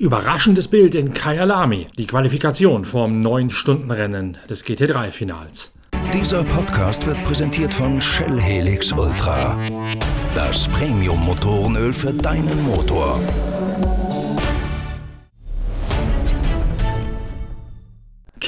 Überraschendes Bild in Kyalami, die Qualifikation vom 9-Stunden-Rennen des GT3-Finals. Dieser Podcast wird präsentiert von Shell Helix Ultra. Das Premium-Motorenöl für deinen Motor.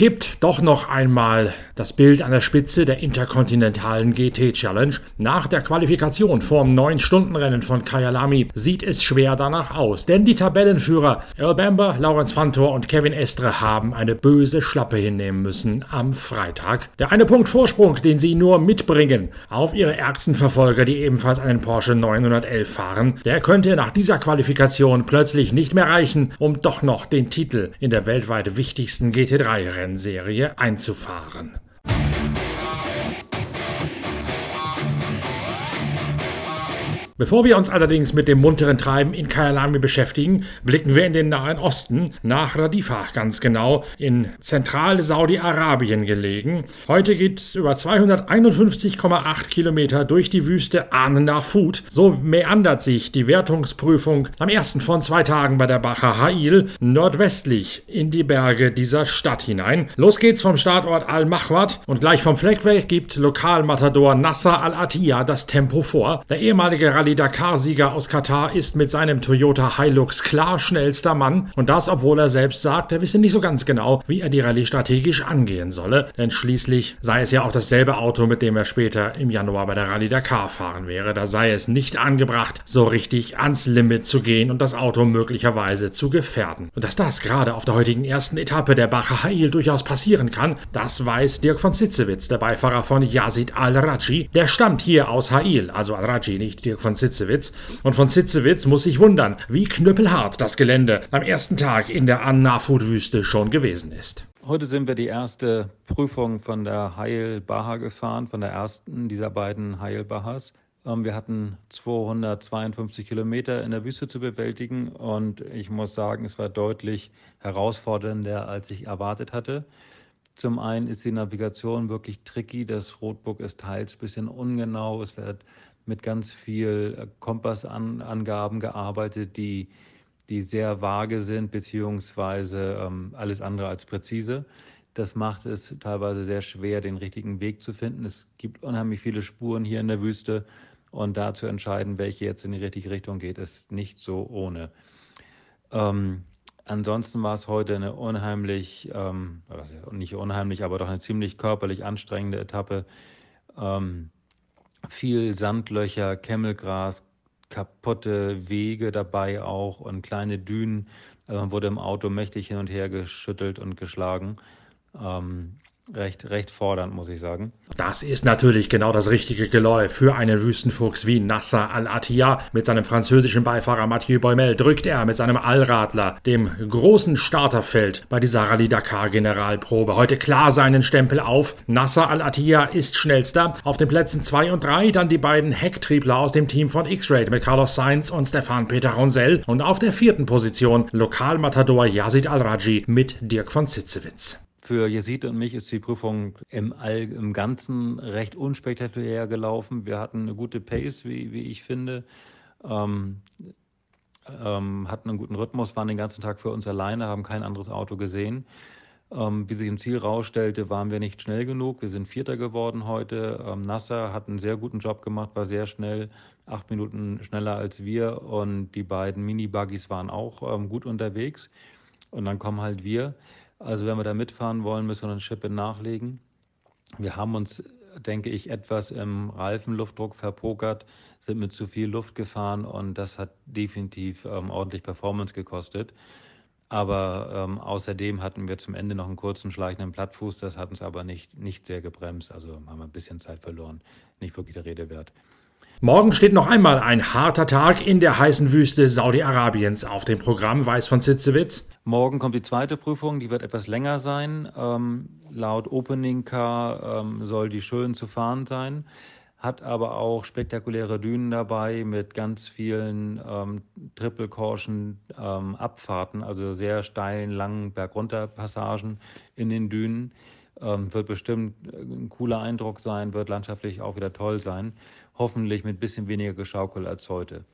Kippt doch noch einmal das Bild an der Spitze der interkontinentalen GT Challenge. Nach der Qualifikation vorm 9-Stunden-Rennen von Kyalami sieht es schwer danach aus, denn die Tabellenführer Earl Bamber, Lawrence Fantor und Kevin Estre haben eine böse Schlappe hinnehmen müssen am Freitag. Der eine Punkt Vorsprung, den sie nur mitbringen auf ihre ärgsten Verfolger, die ebenfalls einen Porsche 911 fahren, der könnte nach dieser Qualifikation plötzlich nicht mehr reichen, um doch noch den Titel in der weltweit wichtigsten GT3-Rennen Rennserie einzufahren. Bevor wir uns allerdings mit dem munteren Treiben in Kyalami beschäftigen, blicken wir in den Nahen Osten, nach Radifa ganz genau, in Zentral-Saudi-Arabien gelegen. Heute geht es über 251,8 Kilometer durch die Wüste An Nafut. So meandert sich die Wertungsprüfung am ersten von zwei Tagen bei der Bacha Ha'il nordwestlich in die Berge dieser Stadt hinein. Los geht's vom Startort Al-Mahwad und gleich vom Fleck weg gibt Lokalmatador Nasser Al-Attiyah das Tempo vor. Der ehemalige Rallye-Dakar-Sieger aus Katar ist mit seinem Toyota Hilux klar schnellster Mann und das, obwohl er selbst sagt, er wisse nicht so ganz genau, wie er die Rallye strategisch angehen solle, denn schließlich sei es ja auch dasselbe Auto, mit dem er später im Januar bei der Rallye Dakar fahren wäre. Da sei es nicht angebracht, so richtig ans Limit zu gehen und das Auto möglicherweise zu gefährden. Und dass das gerade auf der heutigen ersten Etappe der Bacher Hail durchaus passieren kann, das weiß Dirk von Sitzewitz, der Beifahrer von Yazid Al-Raji. Der stammt hier aus Hail, also Al-Raji, nicht Dirk von Sitzewitz. Und von Sitzewitz muss sich wundern, wie knüppelhart das Gelände am ersten Tag in der An-Nafud-Wüste schon gewesen ist. Heute sind wir die erste Prüfung von der Heil Baha gefahren, von der ersten dieser beiden Heil Bahas. Ähm, wir hatten 252 Kilometer in der Wüste zu bewältigen und ich muss sagen, es war deutlich herausfordernder, als ich erwartet hatte. Zum einen ist die Navigation wirklich tricky. Das Roadbook ist teils ein bisschen ungenau. Es wird mit ganz viel äh, Kompassangaben gearbeitet, die, die sehr vage sind, beziehungsweise ähm, alles andere als präzise. Das macht es teilweise sehr schwer, den richtigen Weg zu finden. Es gibt unheimlich viele Spuren hier in der Wüste und da zu entscheiden, welche jetzt in die richtige Richtung geht, ist nicht so ohne. Ähm, ansonsten war es heute eine unheimlich, ähm, nicht unheimlich, aber doch eine ziemlich körperlich anstrengende Etappe. Ähm, viel Sandlöcher, Kemmelgras, kaputte Wege dabei auch und kleine Dünen. Man wurde im Auto mächtig hin und her geschüttelt und geschlagen. Ähm, recht, recht fordernd, muss ich sagen. Das ist natürlich genau das richtige Geläuf für einen Wüstenfuchs wie Nasser Al-Attiyah. Mit seinem französischen Beifahrer Mathieu Boimel drückt er mit seinem Allradler dem großen Starterfeld bei dieser Rallye Dakar Generalprobe heute klar seinen Stempel auf. Nasser Al-Attiyah ist schnellster. Auf den Plätzen 2 und 3 dann die beiden Hecktriebler aus dem Team von X-Raid mit Carlos Sainz und Stefan Peter Ronsell. Und auf der vierten Position Lokalmatador Yazid Al-Raji mit Dirk von Zitzewitz. Für Yazid und mich ist die Prüfung im, All, im Ganzen recht unspektakulär gelaufen. Wir hatten eine gute Pace, wie, wie ich finde. Ähm, ähm, hatten einen guten Rhythmus, waren den ganzen Tag für uns alleine, haben kein anderes Auto gesehen. Ähm, wie sich im Ziel rausstellte, waren wir nicht schnell genug. Wir sind Vierter geworden heute. Ähm, Nasser hat einen sehr guten Job gemacht, war sehr schnell, acht Minuten schneller als wir. Und die beiden Mini-Buggies waren auch ähm, gut unterwegs. Und dann kommen halt wir. Also wenn wir da mitfahren wollen, müssen wir eine Schippe nachlegen. Wir haben uns, denke ich, etwas im Reifenluftdruck verpokert, sind mit zu viel Luft gefahren und das hat definitiv ähm, ordentlich Performance gekostet. Aber ähm, außerdem hatten wir zum Ende noch einen kurzen schleichenden Plattfuß, das hat uns aber nicht, nicht sehr gebremst. Also haben wir ein bisschen Zeit verloren. Nicht wirklich der Rede wert. Morgen steht noch einmal ein harter Tag in der heißen Wüste Saudi-Arabiens auf dem Programm, weiß von Zitzewitz. Morgen kommt die zweite Prüfung, die wird etwas länger sein. Ähm, laut Opening Car ähm, soll die schön zu fahren sein, hat aber auch spektakuläre Dünen dabei mit ganz vielen ähm, Triple Caution ähm, Abfahrten, also sehr steilen, langen Bergunterpassagen in den Dünen. Ähm, wird bestimmt ein cooler Eindruck sein, wird landschaftlich auch wieder toll sein. Hoffentlich mit ein bisschen weniger Geschaukel als heute.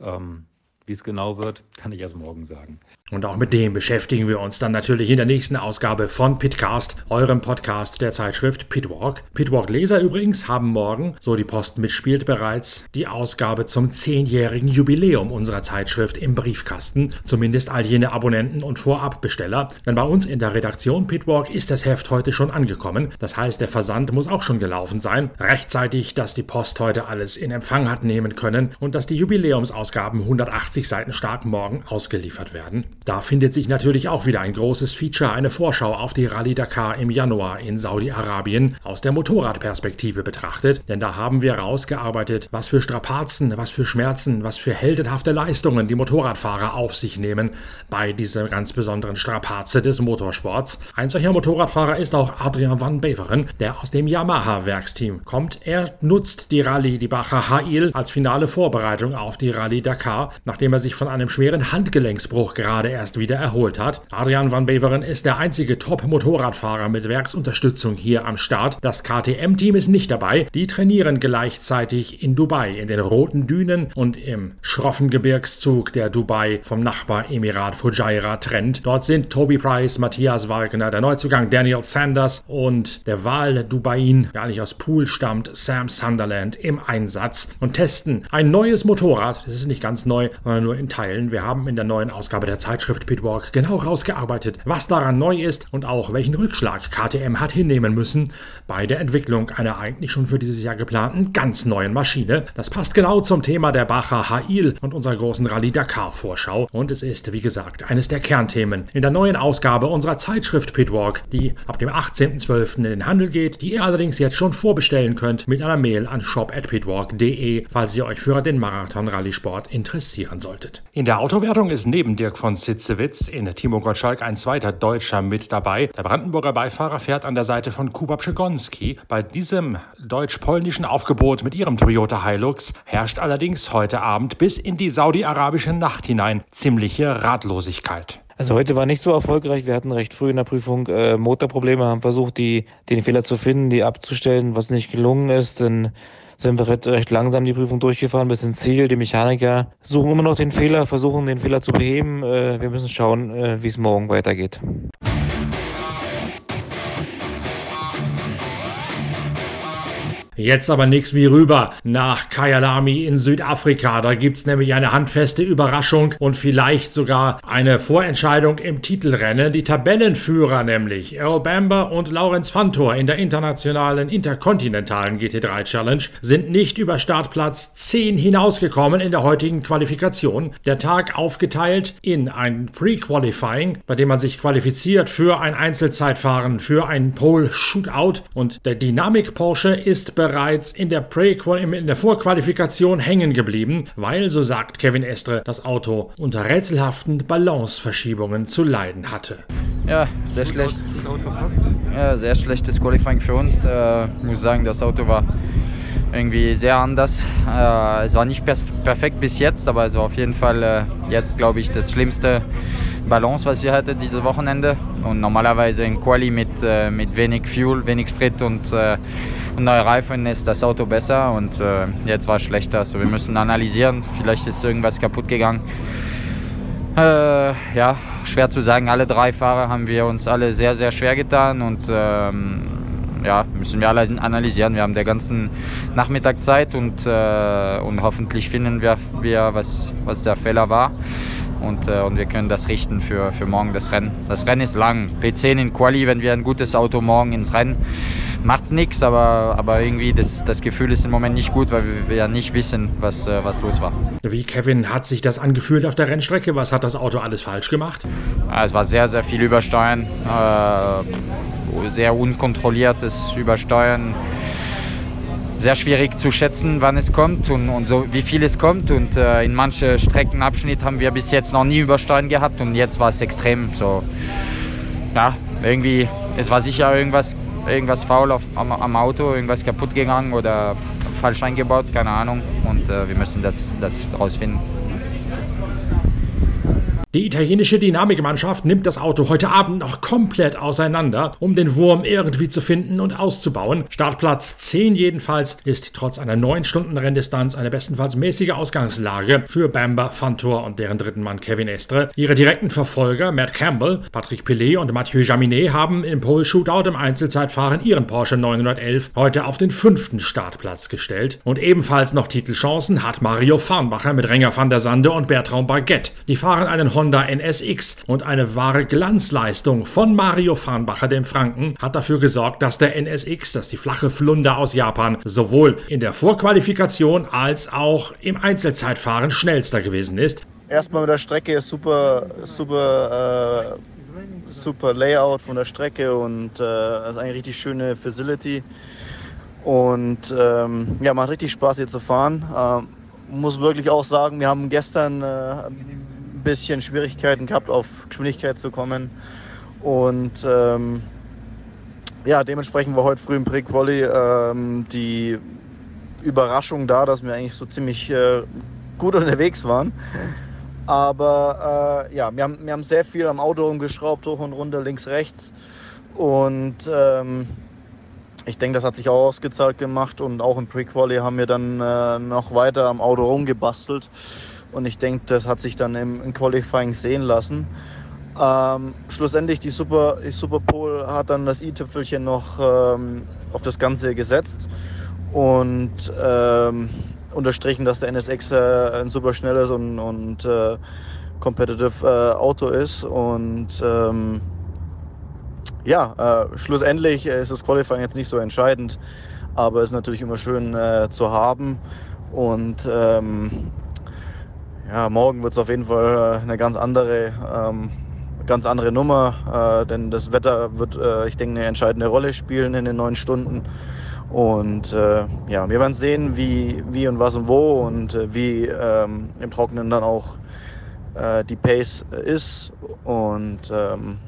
Ähm, Wie es genau wird, kann ich erst morgen sagen. Und auch mit dem beschäftigen wir uns dann natürlich in der nächsten Ausgabe von Pitcast, eurem Podcast der Zeitschrift Pitwalk. Pitwalk-Leser übrigens haben morgen, so die Post mitspielt bereits, die Ausgabe zum zehnjährigen Jubiläum unserer Zeitschrift im Briefkasten. Zumindest all jene Abonnenten und Vorabbesteller. Denn bei uns in der Redaktion Pitwalk ist das Heft heute schon angekommen. Das heißt, der Versand muss auch schon gelaufen sein. Rechtzeitig, dass die Post heute alles in Empfang hat nehmen können und dass die Jubiläumsausgaben 180 Seiten stark morgen ausgeliefert werden. Da findet sich natürlich auch wieder ein großes Feature, eine Vorschau auf die Rallye Dakar im Januar in Saudi-Arabien aus der Motorradperspektive betrachtet, denn da haben wir rausgearbeitet, was für Strapazen, was für Schmerzen, was für heldenhafte Leistungen die Motorradfahrer auf sich nehmen bei dieser ganz besonderen Strapaze des Motorsports. Ein solcher Motorradfahrer ist auch Adrian van Beveren, der aus dem Yamaha-Werksteam kommt. Er nutzt die Rallye, die Bacher Hail, als finale Vorbereitung auf die Rallye Dakar, nachdem er sich von einem schweren Handgelenksbruch gerade erst wieder erholt hat. Adrian van Beveren ist der einzige Top-Motorradfahrer mit Werksunterstützung hier am Start. Das KTM-Team ist nicht dabei. Die trainieren gleichzeitig in Dubai, in den roten Dünen und im schroffen Gebirgszug, der Dubai vom Nachbaremirat Fujairah trennt. Dort sind Toby Price, Matthias Wagner, der Neuzugang Daniel Sanders und der Wahl Dubain, der eigentlich aus Pool stammt, Sam Sunderland im Einsatz und testen ein neues Motorrad. Das ist nicht ganz neu, sondern nur in Teilen. Wir haben in der neuen Ausgabe der Zeitschrift Zeitschrift Pitwalk genau rausgearbeitet, was daran neu ist und auch welchen Rückschlag KTM hat hinnehmen müssen bei der Entwicklung einer eigentlich schon für dieses Jahr geplanten ganz neuen Maschine. Das passt genau zum Thema der Bacher Hail und unserer großen Rallye Dakar Vorschau und es ist, wie gesagt, eines der Kernthemen in der neuen Ausgabe unserer Zeitschrift Pitwalk, die ab dem 18.12. in den Handel geht, die ihr allerdings jetzt schon vorbestellen könnt mit einer Mail an shop@pitwalk.de, falls ihr euch für den Marathon Rallye-Sport interessieren solltet. In der Autowertung ist neben Dirk von Sitzewitz in Timo Gottschalk ein zweiter Deutscher mit dabei. Der Brandenburger Beifahrer fährt an der Seite von Kuba Przegonski. Bei diesem deutsch-polnischen Aufgebot mit ihrem Toyota Hilux herrscht allerdings heute Abend bis in die saudi-arabische Nacht hinein ziemliche Ratlosigkeit. Also heute war nicht so erfolgreich. Wir hatten recht früh in der Prüfung äh, Motorprobleme, haben versucht, die, den Fehler zu finden, die abzustellen, was nicht gelungen ist. Denn sind wir recht langsam die Prüfung durchgefahren bis ins Ziel. Die Mechaniker suchen immer noch den Fehler, versuchen den Fehler zu beheben. Äh, wir müssen schauen, äh, wie es morgen weitergeht. Jetzt aber nix wie rüber nach Kyalami in Südafrika. Da gibt's nämlich eine handfeste Überraschung und vielleicht sogar eine Vorentscheidung im Titelrennen. Die Tabellenführer nämlich Earl Bamber und Lawrence Fantor in der internationalen interkontinentalen GT3 Challenge sind nicht über Startplatz 10 hinausgekommen in der heutigen Qualifikation. Der Tag aufgeteilt in ein Pre-Qualifying, bei dem man sich qualifiziert für ein Einzelzeitfahren, für ein Pole-Shootout und der Dynamic Porsche ist bereits in der, in der Vorqualifikation hängen geblieben, weil, so sagt Kevin Estre, das Auto unter rätselhaften Balanceverschiebungen zu leiden hatte. Ja, sehr schlecht. Ja, sehr schlechtes Qualifying für uns. Äh, muss sagen, das Auto war irgendwie sehr anders. Äh, es war nicht perfekt bis jetzt, aber es war auf jeden Fall äh, jetzt, glaube ich, das schlimmste Balance, was wir hatten dieses Wochenende. Und normalerweise in Quali mit, äh, mit wenig Fuel, wenig Sprit und, äh, neue Reifen ist das Auto besser und äh, jetzt war es schlechter. Also wir müssen analysieren, vielleicht ist irgendwas kaputt gegangen. Äh, ja, schwer zu sagen. Alle drei Fahrer haben wir uns alle sehr, sehr schwer getan und ähm, ja, müssen wir alle analysieren. Wir haben den ganzen Nachmittag Zeit und, äh, und hoffentlich finden wir, wir was, was der Fehler war. Und, äh, und wir können das richten für, für morgen das Rennen. Das Rennen ist lang. P10 in Quali, wenn wir ein gutes Auto morgen ins Rennen, macht nichts, aber, aber irgendwie das, das Gefühl ist im Moment nicht gut, weil wir ja nicht wissen, was, äh, was los war. Wie, Kevin, hat sich das angefühlt auf der Rennstrecke? Was hat das Auto alles falsch gemacht? Ja, es war sehr, sehr viel Übersteuern. Äh, sehr unkontrolliertes Übersteuern. Sehr schwierig zu schätzen, wann es kommt und, und so wie viel es kommt. Und äh, in manche Streckenabschnitte haben wir bis jetzt noch nie Übersteuern gehabt und jetzt war es extrem. So, ja, irgendwie, es war sicher irgendwas, irgendwas faul auf, am, am Auto, irgendwas kaputt gegangen oder falsch eingebaut, keine Ahnung. Und äh, wir müssen das, das rausfinden. Die italienische Dynamikmannschaft nimmt das Auto heute Abend noch komplett auseinander, um den Wurm irgendwie zu finden und auszubauen. Startplatz 10 jedenfalls ist trotz einer 9 Stunden Renndistanz eine bestenfalls mäßige Ausgangslage für Bamba, Fantor und deren dritten Mann Kevin Estre. Ihre direkten Verfolger Matt Campbell, Patrick Pillet und Mathieu Jaminet haben im Pole Shootout im Einzelzeitfahren ihren Porsche 911 heute auf den fünften Startplatz gestellt. Und ebenfalls noch Titelchancen hat Mario Farnbacher mit Renger van der Sande und Bertrand Baguette. Die fahren einen Honda NSX und eine wahre Glanzleistung von Mario Farnbacher, dem Franken, hat dafür gesorgt, dass der NSX, das die flache Flunder aus Japan, sowohl in der Vorqualifikation als auch im Einzelzeitfahren schnellster gewesen ist. Erstmal mit der Strecke super, super, äh, super Layout von der Strecke und äh, ist eine richtig schöne Facility. Und ähm, ja, macht richtig Spaß hier zu fahren. Ähm, muss wirklich auch sagen, wir haben gestern äh, bisschen Schwierigkeiten gehabt, auf Geschwindigkeit zu kommen. Und ähm, ja, dementsprechend war heute früh im Pre-Quali ähm, die Überraschung da, dass wir eigentlich so ziemlich äh, gut unterwegs waren. Aber äh, ja, wir haben, wir haben sehr viel am Auto umgeschraubt, hoch und runter, links, rechts. Und ähm, ich denke, das hat sich auch ausgezahlt gemacht. Und auch im Pre-Quali haben wir dann äh, noch weiter am Auto rumgebastelt. Und ich denke, das hat sich dann im, im Qualifying sehen lassen. Ähm, schlussendlich die Super, die Superpole hat dann das i-Tüpfelchen noch ähm, auf das Ganze gesetzt und ähm, unterstrichen, dass der NSX äh, ein super schnelles und, und äh, competitive äh, Auto ist. Und ähm, ja, äh, schlussendlich ist das Qualifying jetzt nicht so entscheidend, aber ist natürlich immer schön äh, zu haben. Und ähm, ja, morgen wird es auf jeden Fall äh, eine ganz andere, ähm, ganz andere Nummer, äh, denn das Wetter wird, äh, ich denke, eine entscheidende Rolle spielen in den neun Stunden. Und äh, ja, wir werden sehen, wie, wie und was und wo und äh, wie ähm, im Trockenen dann auch äh, die Pace ist. Und ähm,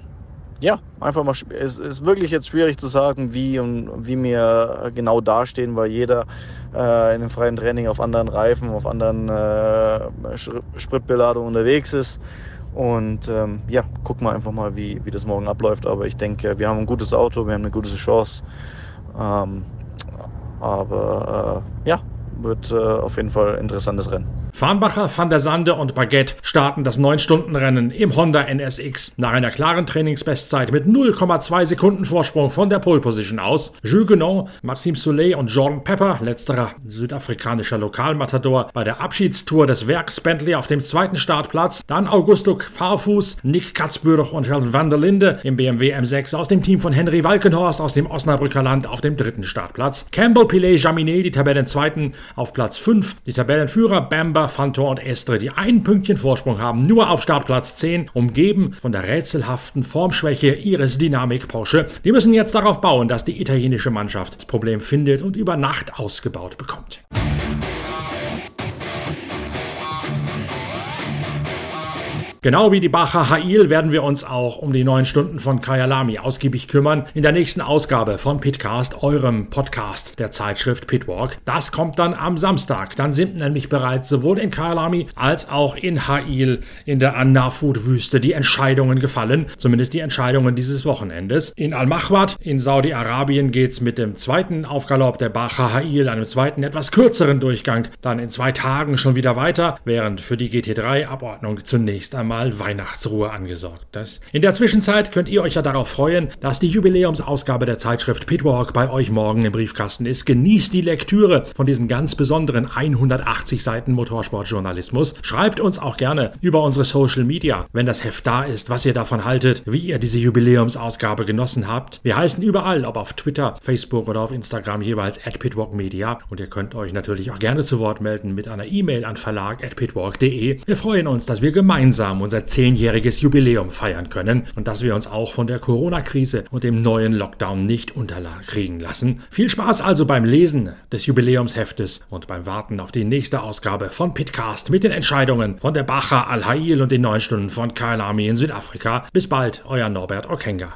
ja, einfach mal, es ist wirklich jetzt schwierig zu sagen, wie und wie wir genau dastehen, weil jeder äh, in dem freien Training auf anderen Reifen, auf anderen äh, Spritbeladungen unterwegs ist. Und ähm, ja, gucken wir einfach mal, wie, wie das morgen abläuft. Aber ich denke, wir haben ein gutes Auto, wir haben eine gute Chance. Ähm, aber äh, ja, wird äh, auf jeden Fall ein interessantes Rennen. Farnbacher, Van der Sande und Baguette starten das 9-Stunden-Rennen im Honda NSX nach einer klaren Trainingsbestzeit mit 0,2 Sekunden Vorsprung von der Pole Position aus. Jules Guenon, Maxime Soulet und Jordan Pepper, letzterer südafrikanischer Lokalmatador, bei der Abschiedstour des Werks Bentley auf dem zweiten Startplatz. Dann Augusto Farfuß, Nick Katzbürch und Helen van der Linde im BMW M6 aus dem Team von Henry Walkenhorst aus dem Osnabrücker Land auf dem dritten Startplatz. Campbell Pilet Jaminet, die Tabellenzweiten auf Platz 5. Die Tabellenführer Bamba Fantor und Estre, die ein Pünktchen Vorsprung haben, nur auf Startplatz 10, umgeben von der rätselhaften Formschwäche ihres Dynamik Porsche. Die müssen jetzt darauf bauen, dass die italienische Mannschaft das Problem findet und über Nacht ausgebaut bekommt. Genau wie die Bacher Hail werden wir uns auch um die neun Stunden von Kyalami ausgiebig kümmern in der nächsten Ausgabe von Pitcast, eurem Podcast der Zeitschrift Pitwalk. Das kommt dann am Samstag. Dann sind nämlich bereits sowohl in Kyalami als auch in Hail in der An-Nafud-Wüste die Entscheidungen gefallen, zumindest die Entscheidungen dieses Wochenendes. In Al-Mahwad in Saudi-Arabien geht es mit dem zweiten Aufgalopp der Bacher Hail, einem zweiten etwas kürzeren Durchgang, dann in zwei Tagen schon wieder weiter, während für die GT3-Abordnung zunächst einmal mal Weihnachtsruhe angesorgt ist. In der Zwischenzeit könnt ihr euch ja darauf freuen, dass die Jubiläumsausgabe der Zeitschrift Pitwalk bei euch morgen im Briefkasten ist. Genießt die Lektüre von diesen ganz besonderen 180 Seiten Motorsportjournalismus. Schreibt uns auch gerne über unsere Social Media, wenn das Heft da ist, was ihr davon haltet, wie ihr diese Jubiläumsausgabe genossen habt. Wir heißen überall, ob auf Twitter, Facebook oder auf Instagram jeweils at pitwalkmedia und ihr könnt euch natürlich auch gerne zu Wort melden mit einer E-Mail an verlag at pitwalk.de. Wir freuen uns, dass wir gemeinsam unser zehnjähriges Jubiläum feiern können und dass wir uns auch von der Corona-Krise und dem neuen Lockdown nicht unterkriegen lassen. Viel Spaß also beim Lesen des Jubiläumsheftes und beim Warten auf die nächste Ausgabe von Pitcast mit den Entscheidungen von der Bacher Al-Hail und den neun Stunden von Kailami in Südafrika. Bis bald, euer Norbert Okenga.